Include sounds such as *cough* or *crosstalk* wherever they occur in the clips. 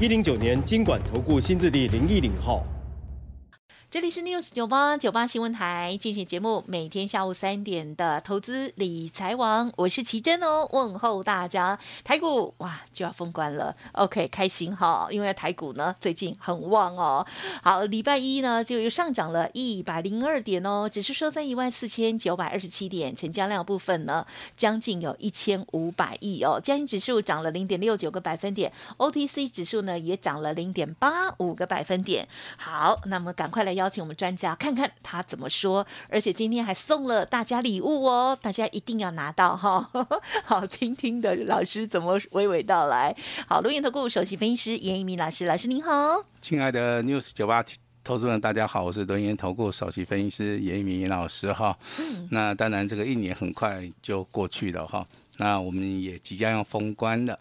一零九年金管投顾新字第零一零号。这里是 News 九八九八新闻台进行节目，每天下午三点的投资理财王，我是奇珍哦，问候大家。台股哇就要封关了，OK 开心哈，因为台股呢最近很旺哦。好，礼拜一呢就又上涨了一百零二点哦，只是收在一万四千九百二十七点，成交量部分呢将近有一千五百亿哦。加权指数涨了零点六九个百分点，OTC 指数呢也涨了零点八五个百分点。好，那么赶快来。邀请我们专家看看他怎么说，而且今天还送了大家礼物哦，大家一定要拿到哈。*laughs* 好，听听的老师怎么娓娓道来。好，录音投顾首席分析师严一鸣老师，老师您好。亲爱的 News 九八投资人，大家好，我是轮源投顾首席分析师严一民老师哈。嗯。那当然，这个一年很快就过去了哈。那我们也即将要封关了，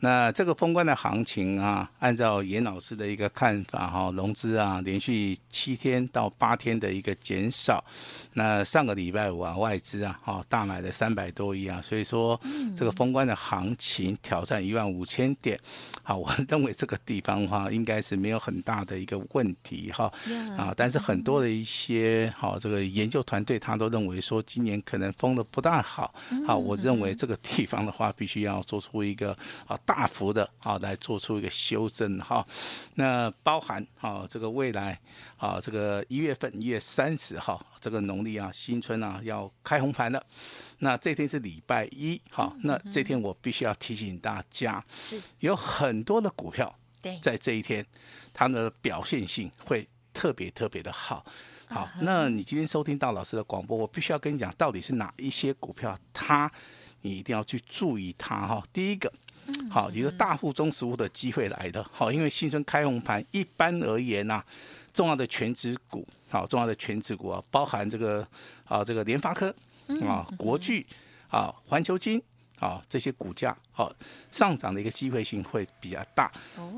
那这个封关的行情啊，按照严老师的一个看法哈，融资啊连续七天到八天的一个减少，那上个礼拜五啊外资啊哈大买了三百多亿啊，所以说这个封关的行情挑战一万五千点，好，我认为这个地方的话应该是没有很大的一个问题哈，啊，但是很多的一些好这个研究团队他都认为说今年可能封的不大好，好，我认为这个。地方的话，必须要做出一个啊大幅的啊来做出一个修正哈。那包含啊这个未来啊这个一月份一月三十号这个农历啊新春啊要开红盘了。那这天是礼拜一哈。那这天我必须要提醒大家，是有很多的股票在这一天它的表现性会特别特别的好。好，那你今天收听到老师的广播，我必须要跟你讲，到底是哪一些股票它。你一定要去注意它哈。第一个，好，你说大户中实物的机会来的，好，因为新春开红盘，一般而言呐，重要的全值股，好，重要的全值股啊，包含这个啊，这个联发科啊，国巨啊，环球金啊，这些股价好上涨的一个机会性会比较大。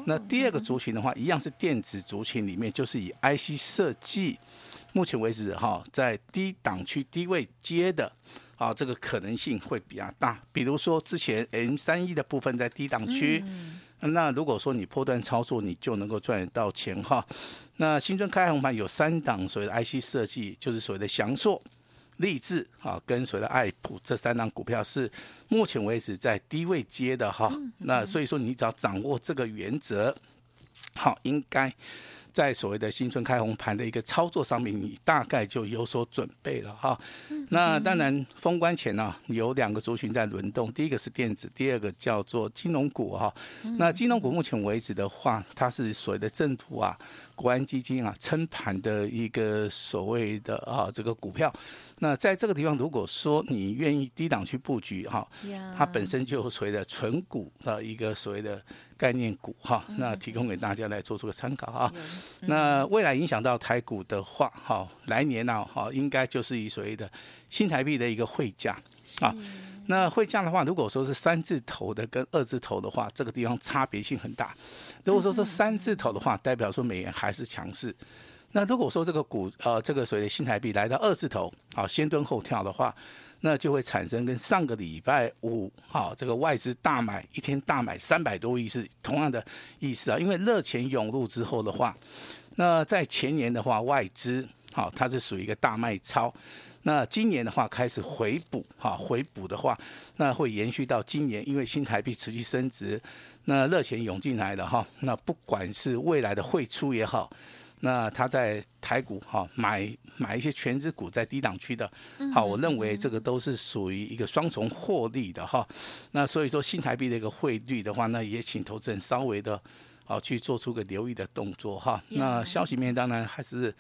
那第二个族群的话，一样是电子族群里面，就是以 IC 设计，目前为止哈，在低档区低位接的。啊，这个可能性会比较大。比如说之前 M 三一的部分在低档区，嗯嗯，那如果说你波段操作，你就能够赚得到钱哈。那新春开红盘有三档所谓的 IC 设计，就是所谓的祥硕、立志啊，跟所谓的爱普这三档股票是目前为止在低位接的哈。那所以说你只要掌握这个原则，好，应该。在所谓的新春开红盘的一个操作上面，你大概就有所准备了哈。那当然，封关前呢，有两个族群在轮动，第一个是电子，第二个叫做金融股哈。那金融股目前为止的话，它是所谓的政府啊。国安基金啊，撑盘的一个所谓的啊这个股票，那在这个地方，如果说你愿意低档去布局哈，它本身就所谓的存股的一个所谓的概念股哈，那提供给大家来做出个参考啊。那未来影响到台股的话，哈，来年呢，哈，应该就是以所谓的新台币的一个汇价啊。那汇价的话，如果说是三字头的跟二字头的话，这个地方差别性很大。如果说是三字头的话，代表说美元还是强势。那如果说这个股呃这个所谓的新台币来到二字头，啊，先蹲后跳的话，那就会产生跟上个礼拜五好，这个外资大买一天大买三百多亿是同样的意思啊。因为热钱涌入之后的话，那在前年的话外资好，它是属于一个大卖超。那今年的话开始回补，哈，回补的话，那会延续到今年，因为新台币持续升值，那热钱涌进来了哈，那不管是未来的汇出也好，那他在台股哈买买一些全值股在低档区的，好，我认为这个都是属于一个双重获利的哈。那所以说新台币的一个汇率的话，那也请投资人稍微的，好去做出个留意的动作哈。那消息面当然还是。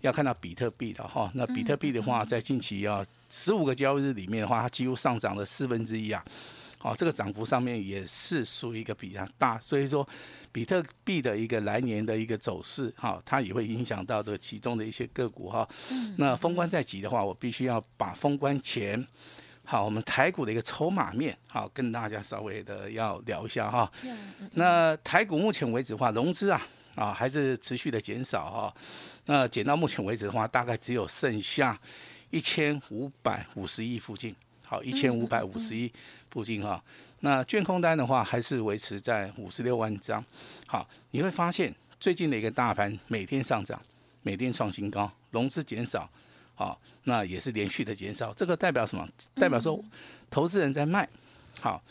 要看到比特币的哈，那比特币的话，在近期啊十五个交易日里面的话，它几乎上涨了四分之一啊。好，这个涨幅上面也是属于一个比较大，所以说比特币的一个来年的一个走势，哈，它也会影响到这个其中的一些个股哈。那封关在即的话，我必须要把封关前，好，我们台股的一个筹码面，好，跟大家稍微的要聊一下哈。那台股目前为止的话，融资啊，啊，还是持续的减少哈。那减到目前为止的话，大概只有剩下一千五百五十亿附近。好，一千五百五十亿附近哈，那券空单的话还是维持在五十六万张。好，你会发现最近的一个大盘每天上涨，每天创新高，融资减少，好，那也是连续的减少。这个代表什么？代表说投资人在卖。好，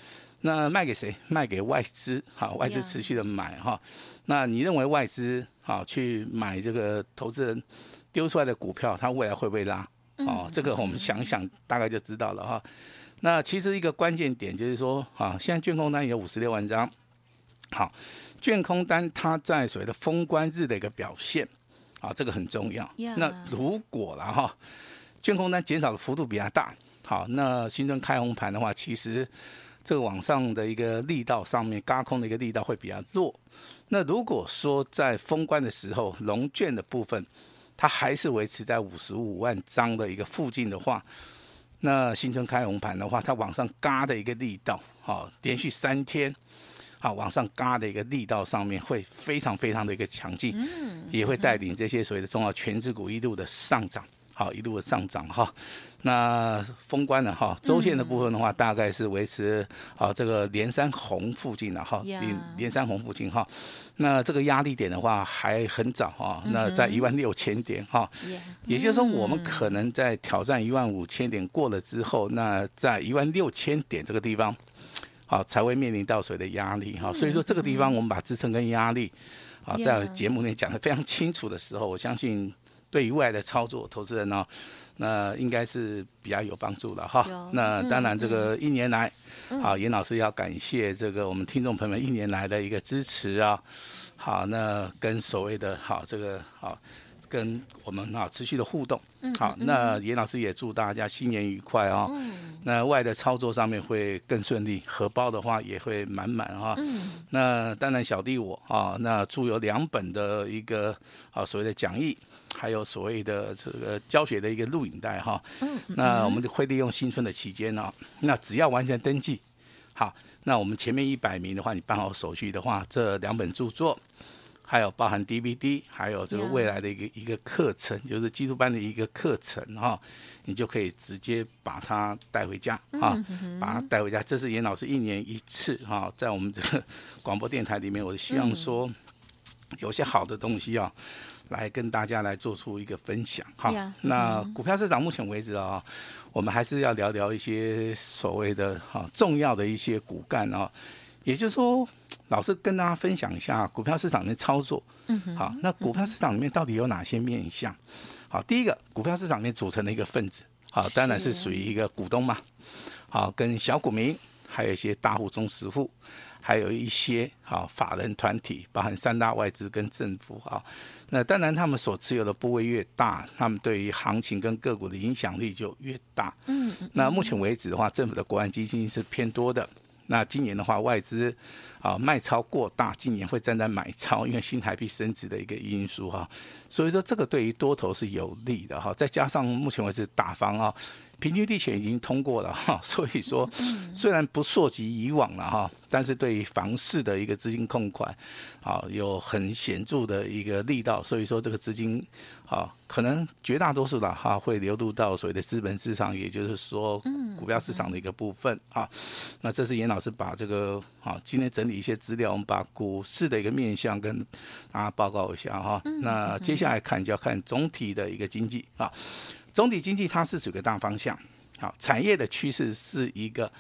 那卖给谁？卖给外资。好，外资持续的买哈。那你认为外资好去买这个投资人丢出来的股票，它未来会不会拉？哦，这个我们想想，大概就知道了哈。那其实一个关键点就是说，啊，现在卷空单有五十六万张。好，卷空单它在所谓的封关日的一个表现，啊，这个很重要。那如果了哈，卷空单减少的幅度比较大，好，那新增开红盘的话，其实这个往上的一个力道上面，嘎空的一个力道会比较弱。那如果说在封关的时候，龙卷的部分，它还是维持在五十五万张的一个附近的话，那新春开红盘的话，它往上嘎的一个力道，好，连续三天，好，往上嘎的一个力道上面会非常非常的一个强劲，也会带领这些所谓的重要全资股一路的上涨。好，一路的上涨哈，那封关了哈，周线的部分的话，大概是维持啊这个连山红附近的哈，连连三红附近哈，那这个压力点的话还很早哈，那在一万六千点哈，也就是说我们可能在挑战一万五千点过了之后，那在一万六千点这个地方，好才会面临到水的压力哈，所以说这个地方我们把支撑跟压力，啊在节目里面讲的非常清楚的时候，我相信。对于未来的操作，投资人呢、哦，那应该是比较有帮助的哈。那当然，这个一年来，嗯、好，严老师要感谢这个我们听众朋友们一年来的一个支持啊。好，那跟所谓的好这个好。跟我们啊持续的互动，嗯好，那严老师也祝大家新年愉快啊！嗯那外的操作上面会更顺利，荷包的话也会满满哈。那当然小弟我啊，那祝有两本的一个啊所谓的讲义，还有所谓的这个教学的一个录影带哈。嗯那我们会利用新春的期间呢，那只要完成登记，好，那我们前面一百名的话，你办好手续的话，这两本著作。还有包含 DVD，还有这个未来的一个一个课程，就是基督班的一个课程哈，你就可以直接把它带回家啊，把它带回家。这是严老师一年一次哈，在我们这个广播电台里面，我希望说有些好的东西啊，来跟大家来做出一个分享哈。那股票市场目前为止啊，我们还是要聊聊一些所谓的哈重要的一些骨干啊。也就是说，老师跟大家分享一下股票市场的操作。嗯，好，那股票市场里面到底有哪些面向？好，第一个，股票市场里面组成的一个分子，好，当然是属于一个股东嘛。好，跟小股民，还有一些大户、中实户，还有一些好法人团体，包含三大外资跟政府。好，那当然他们所持有的部位越大，他们对于行情跟个股的影响力就越大。嗯，那目前为止的话，政府的国安基金是偏多的。那今年的话，外资啊卖超过大，今年会站在买超，因为新台币升值的一个因素哈，所以说这个对于多头是有利的哈，再加上目前为止打方啊。平均地权已经通过了 *laughs* 哈，所以说虽然不溯及以往了哈，但是对于房市的一个资金控管，啊有很显著的一个力道，所以说这个资金啊可能绝大多数的哈会流入到所谓的资本市场，也就是说股票市场的一个部分啊。那这是严老师把这个啊今天整理一些资料，我们把股市的一个面向跟大家报告一下哈。那接下来看就要看总体的一个经济啊。总体经济它是几个大方向，好，产业的趋势是一个，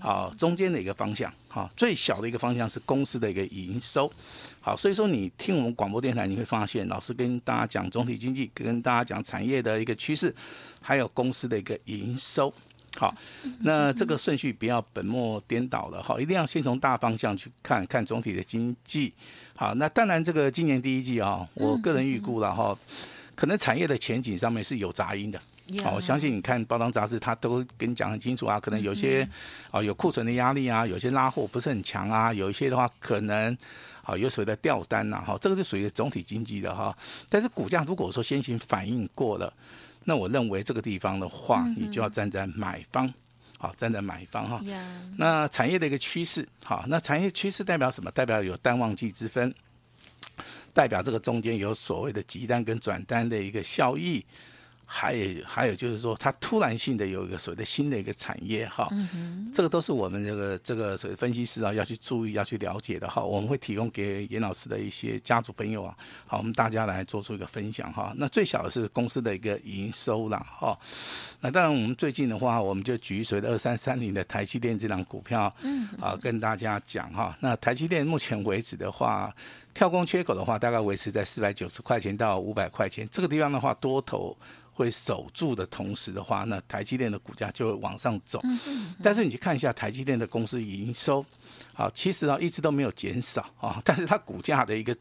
好，中间的一个方向，好，最小的一个方向是公司的一个营收，好，所以说你听我们广播电台，你会发现老师跟大家讲总体经济，跟大家讲产业的一个趋势，还有公司的一个营收，好，那这个顺序不要本末颠倒了，哈，一定要先从大方向去看看总体的经济，好，那当然这个今年第一季啊，我个人预估了哈。可能产业的前景上面是有杂音的，好，我相信你看包装杂志，他都跟你讲很清楚啊。可能有些啊有库存的压力啊，有些拉货不是很强啊，有一些的话可能啊有所谓的掉单呐，哈，这个是属于总体经济的哈。但是股价如果说先行反应过了，那我认为这个地方的话，你就要站在买方。好，站在买方哈。那产业的一个趋势，好，那产业趋势代表什么？代表有淡旺季之分，代表这个中间有所谓的急单跟转单的一个效益。还有还有就是说，它突然性的有一个所谓的新的一个产业哈，这个都是我们这个这个所谓分析师啊要去注意要去了解的哈。我们会提供给严老师的一些家族朋友啊，好，我们大家来做出一个分享哈。那最小的是公司的一个营收了哈。那当然我们最近的话，我们就举所谓的二三三零的台积电这档股票，嗯啊，跟大家讲哈。那台积电目前为止的话，跳空缺口的话，大概维持在四百九十块钱到五百块钱这个地方的话，多头。会守住的同时的话，那台积电的股价就会往上走。但是你去看一下台积电的公司营收，啊，其实啊一直都没有减少啊，*laughs* 但是它股价的一个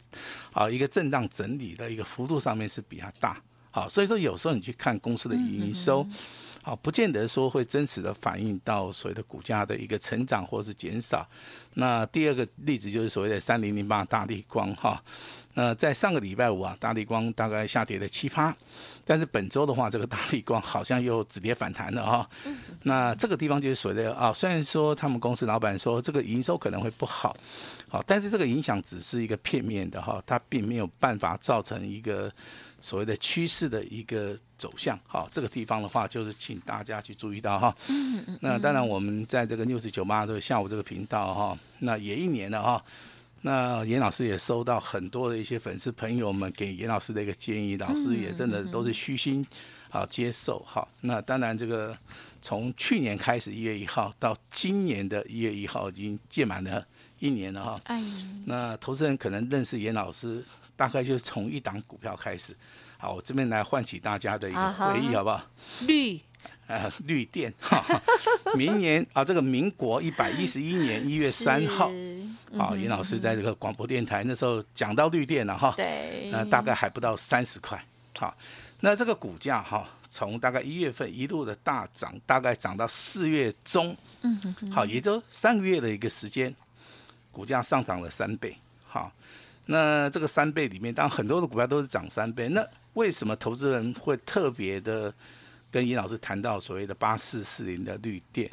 啊一个震荡整理的一个幅度上面是比较大。好，所以说有时候你去看公司的营收，好，不见得说会真实的反映到所谓的股价的一个成长或是减少。那第二个例子就是所谓的三零零八大立光哈。那在上个礼拜五啊，大立光大概下跌了七趴，但是本周的话，这个大立光好像又止跌反弹了哈。那这个地方就是所谓的啊，虽然说他们公司老板说这个营收可能会不好，好，但是这个影响只是一个片面的哈，它并没有办法造成一个所谓的趋势的一个走向。好，这个地方的话，就是请大家去注意到哈。嗯嗯那当然，我们在这个 News 九八的下午这个频道哈，那也一年了哈。那严老师也收到很多的一些粉丝朋友们给严老师的一个建议，老师也真的都是虚心啊接受哈。那当然，这个从去年开始一月一号到今年的一月一号，已经届满了一年了哈。那投资人可能认识严老师，大概就是从一档股票开始。好，我这边来唤起大家的一个回忆，好。不好？绿。呃，*laughs* 绿电。哈，*laughs* 明年啊，这个民国一百一十一年一月三号，啊，严老师在这个广播电台那时候讲到绿电了哈，对，那大概还不到三十块，好，那这个股价哈，从大概一月份一路的大涨，大概涨到四月中，嗯嗯，好，也就三个月的一个时间，股价上涨了三倍，好，那这个三倍里面，当然很多的股票都是涨三倍，那为什么投资人会特别的？跟尹老师谈到所谓的八四四零的绿电，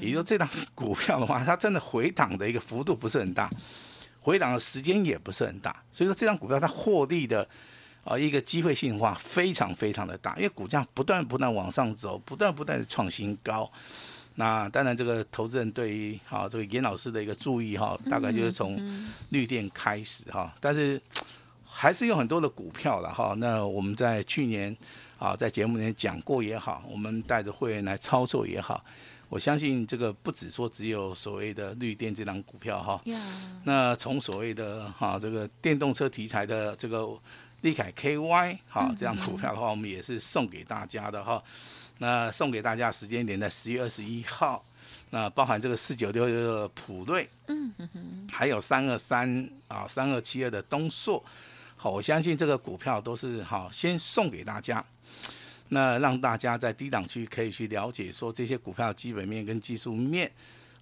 也就是这档股票的话，它真的回档的一个幅度不是很大，回档的时间也不是很大，所以说这档股票它获利的啊一个机会性的话非常非常的大，因为股价不断不断往上走，不断不断的创新高。那当然这个投资人对于啊这个严老师的一个注意哈，大概就是从绿电开始哈，但是还是有很多的股票了哈。那我们在去年。啊，在节目里面讲过也好，我们带着会员来操作也好，我相信这个不止说只有所谓的绿电这档股票哈。那从所谓的哈这个电动车题材的这个利凯 KY 哈这样股票的话，我们也是送给大家的哈。那送给大家时间点在十月二十一号，那包含这个四九六六的普瑞，嗯嗯嗯，还有三二三啊三二七二的东硕，好，我相信这个股票都是好先送给大家。那让大家在低档区可以去了解说这些股票基本面跟技术面，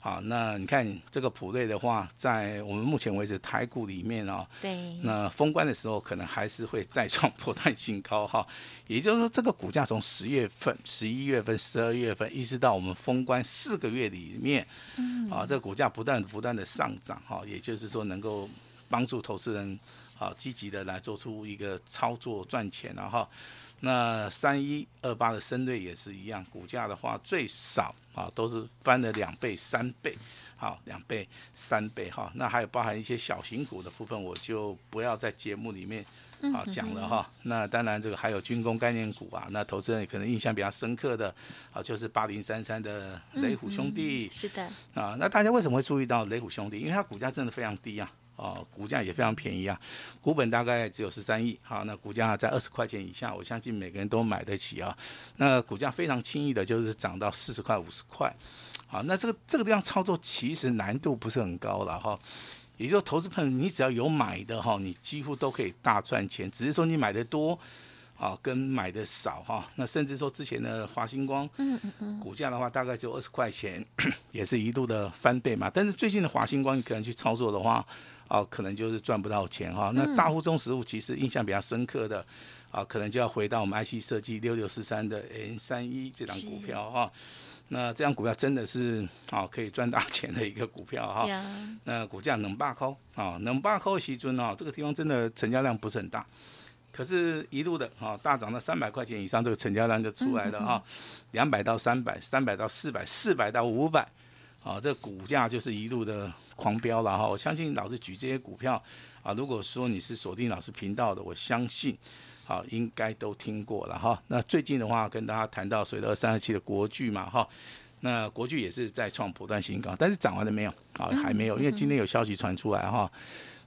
好，那你看这个普瑞的话，在我们目前为止台股里面哦，对，那封关的时候可能还是会再创波段新高哈，也就是说这个股价从十月份、十一月份、十二月份一直到我们封关四个月里面，嗯，啊，这个股价不断不断的上涨哈，也就是说能够帮助投资人啊积极的来做出一个操作赚钱了哈。那三一二八的深瑞也是一样，股价的话最少啊都是翻了两倍、三倍，好两倍、三倍哈。那还有包含一些小型股的部分，我就不要在节目里面啊讲了哈。那当然这个还有军工概念股啊，那投资人可能印象比较深刻的啊就是八零三三的雷虎兄弟，是的啊。那大家为什么会注意到雷虎兄弟？因为它股价真的非常低啊。哦，股价也非常便宜啊，股本大概只有十三亿，好，那股价在二十块钱以下，我相信每个人都买得起啊。那股价非常轻易的就是涨到四十块、五十块，好，那这个这个地方操作其实难度不是很高了哈。也就是说，投资朋友你只要有买的哈，你几乎都可以大赚钱，只是说你买的多。好跟买的少哈。那甚至说之前的华星光，嗯嗯嗯，股价的话大概就二十块钱，*coughs* 也是一度的翻倍嘛。但是最近的华星光，你可能去操作的话，哦，可能就是赚不到钱哈。那大户中实物其实印象比较深刻的，啊，可能就要回到我们 IC 设计六六四三的 N 三一这张股票哈。那这张股票真的是啊，可以赚大钱的一个股票哈。那股价能霸扣啊，能霸扣西尊啊，这个地方真的成交量不是很大，可是一路的啊大涨到三百块钱以上，这个成交量就出来了啊。两百到三百，三百到四百，四百到五百，啊，这股价就是一路的狂飙了哈。我相信老师举这些股票啊，如果说你是锁定老师频道的，我相信。啊，应该都听过了哈。那最近的话，跟大家谈到随着二三二七的国巨嘛哈，那国巨也是在创波段新高，但是涨完了没有？啊，还没有，因为今天有消息传出来哈。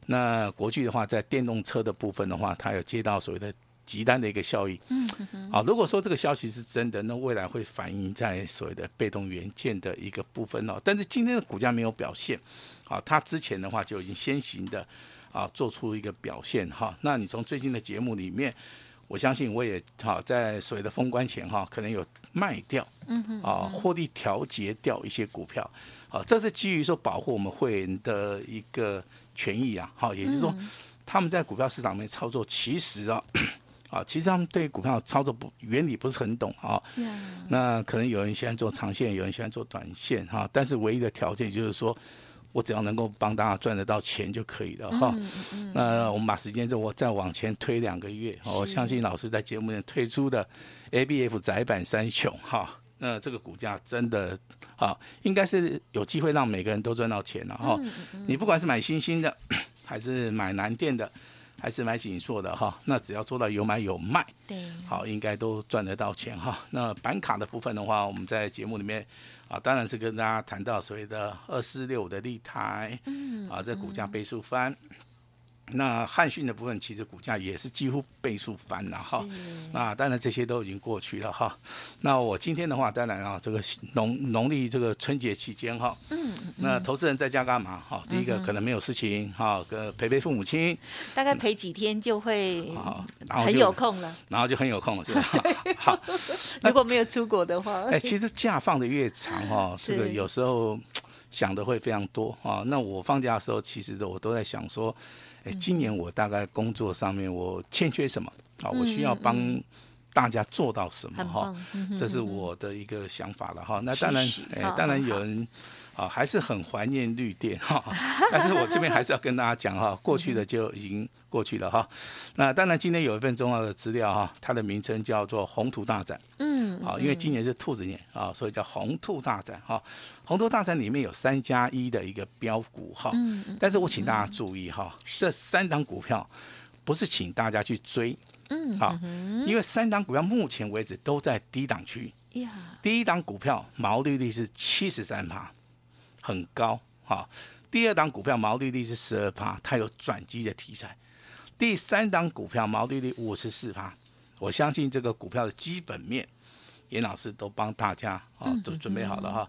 那国巨的话，在电动车的部分的话，它有接到所谓的急单的一个效益。嗯嗯。好，如果说这个消息是真的，那未来会反映在所谓的被动元件的一个部分哦。但是今天的股价没有表现，好，它之前的话就已经先行的。啊，做出一个表现哈。那你从最近的节目里面，我相信我也好在所谓的封关前哈，可能有卖掉，嗯嗯，啊，获利调节掉一些股票，啊，这是基于说保护我们会员的一个权益啊，好，也就是说他们在股票市场里面操作，其实啊，啊，其实他们对股票操作不原理不是很懂啊。那可能有人喜欢做长线，有人喜欢做短线哈，但是唯一的条件就是说。我只要能够帮大家赚得到钱就可以了哈。嗯嗯、那我们把时间就我再往前推两个月，我相信老师在节目里推出的 ABF 窄板三雄哈，那这个股价真的啊，应该是有机会让每个人都赚到钱了哈。你不管是买新兴的，*coughs* 还是买南电的，还是蛮紧缩的哈，那只要做到有买有卖，对，好，应该都赚得到钱哈。那板卡的部分的话，我们在节目里面。啊，当然是跟大家谈到所谓的二四六五的立台，嗯，啊，这股价倍数翻。那汉讯的部分，其实股价也是几乎倍数翻了哈。那当然这些都已经过去了哈。那我今天的话，当然啊，这个农农历这个春节期间哈，嗯，那投资人在家干嘛？哈，第一个可能没有事情哈，跟陪陪父母亲，大概陪几天就会很有空了，然后就很有空了，是吧？*laughs* 好，如果没有出国的话，哎，其实假放的越长哈，*laughs* 这个有时候想的会非常多啊。那我放假的时候，其实我都在想说。哎，今年我大概工作上面我欠缺什么？啊，我需要帮大家做到什么？哈，这是我的一个想法了哈。那当然，哎，当然有人。啊，还是很怀念绿电哈，但是我这边还是要跟大家讲哈，过去的就已经过去了哈。那当然今天有一份重要的资料哈，它的名称叫做红兔大展。嗯，好，因为今年是兔子年啊，所以叫红兔大展哈。红兔大展里面有三加一的一个标股哈，但是我请大家注意哈，这三档股票不是请大家去追，嗯，好，因为三档股票目前为止都在低档区。第一档股票毛利率是七十三趴。很高哈，第二档股票毛利率是十二趴，它有转机的题材。第三档股票毛利率五十四趴，我相信这个股票的基本面，严老师都帮大家啊都准备好了哈。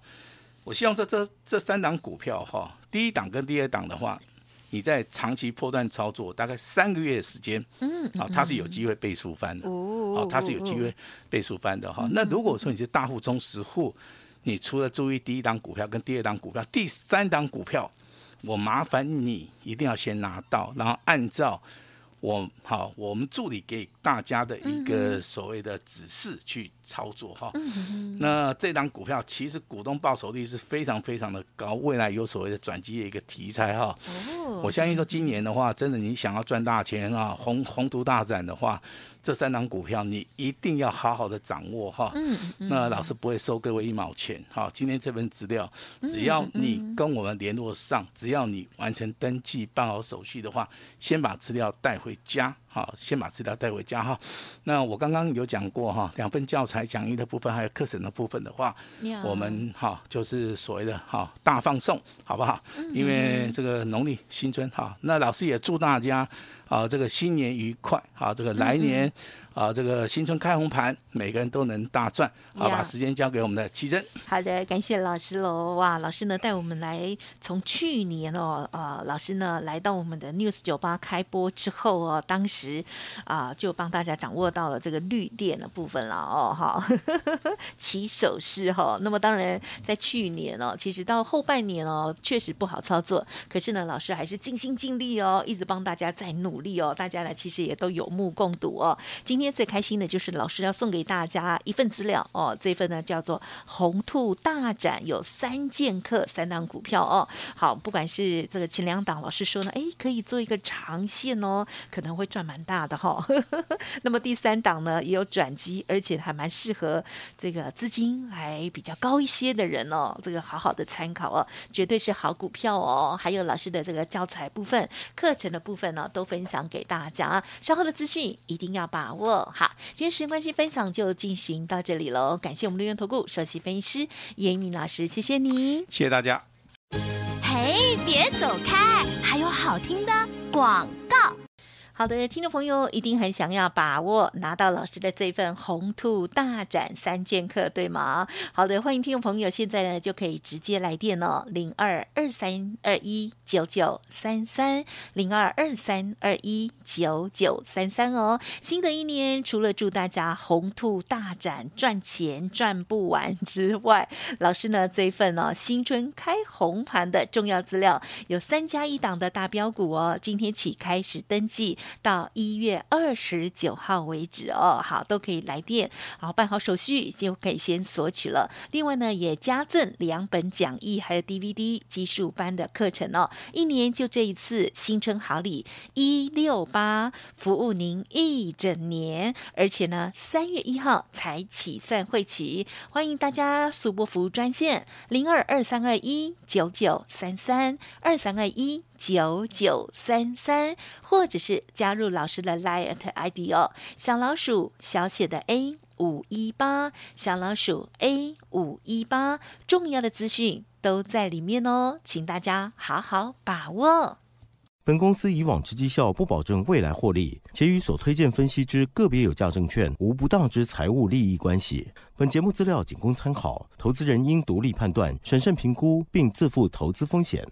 我希望这这这三档股票哈，第一档跟第二档的话，你在长期波段操作，大概三个月的时间，嗯，啊，它是有机会倍数翻的，哦，它是有机会倍数翻的哈。那如果说你是大户中实户，你除了注意第一档股票跟第二档股票，第三档股票，我麻烦你一定要先拿到，然后按照我好我们助理给大家的一个所谓的指示去操作哈。那这档股票其实股东报酬率是非常非常的高，未来有所谓的转机的一个题材哈。我相信说今年的话，真的你想要赚大钱啊，宏宏图大展的话。这三档股票你一定要好好的掌握哈，嗯嗯、那老师不会收各位一毛钱哈。今天这份资料，只要你跟我们联络上，只要你完成登记办好手续的话，先把资料带回家。好，先把资料带回家哈。那我刚刚有讲过哈，两份教材讲义的部分，还有课程的部分的话，我们哈就是所谓的哈大放送，好不好？因为这个农历新春哈，那老师也祝大家啊这个新年愉快，好，这个来年啊，这个新春开红盘，每个人都能大赚。好，把时间交给我们的奇珍。好的，感谢老师喽。哇，老师呢带我们来从去年哦，呃，老师呢来到我们的 News 酒吧开播之后哦，当时啊、呃、就帮大家掌握到了这个绿电的部分了哦，哈，*laughs* 起手式哈。那么当然在去年哦，其实到后半年哦，确实不好操作。可是呢，老师还是尽心尽力哦，一直帮大家在努力哦。大家呢其实也都有目共睹哦。今天最开心的就是老师要送给大家一份资料哦。这份呢叫做红兔大展，有三剑客三档股票哦。好，不管是这个前两档，老师说呢，哎，可以做一个长线哦，可能会赚蛮大的哈、哦。*laughs* 那么第三档呢也有转机，而且还蛮适合这个资金还比较高一些的人哦。这个好好的参考哦，绝对是好股票哦。还有老师的这个教材部分、课程的部分呢，都分享给大家。稍后的资讯一定要把握。好，今天时间关系，分享就进行到这里喽。感谢我们绿源投顾首席分析师严明老师，谢谢你，谢谢大家。嘿，别走开，还有好听的广告。好的，听众朋友一定很想要把握拿到老师的这份红兔大展三剑客，对吗？好的，欢迎听众朋友现在呢就可以直接来电哦，零二二三二一九九三三零二二三二一九九三三哦。新的一年，除了祝大家红兔大展赚钱赚不完之外，老师呢这一份、哦、新春开红盘的重要资料有三加一档的大标股哦，今天起开始登记。到一月二十九号为止哦，好，都可以来电，好，办好手续就可以先索取了。另外呢，也加赠两本讲义，还有 DVD 技术班的课程哦。一年就这一次新春好礼一六八，服务您一整年，而且呢，三月一号才起算会期，欢迎大家速拨服务专线零二二三二一九九三三二三二一。九九三三，或者是加入老师的 Line ID 哦，小老鼠小写的 A 五一八，小老鼠 A 五一八，重要的资讯都在里面哦，请大家好好把握。本公司以往之绩效不保证未来获利，且与所推荐分析之个别有价证券无不当之财务利益关系。本节目资料仅供参考，投资人应独立判断、审慎评估，并自负投资风险。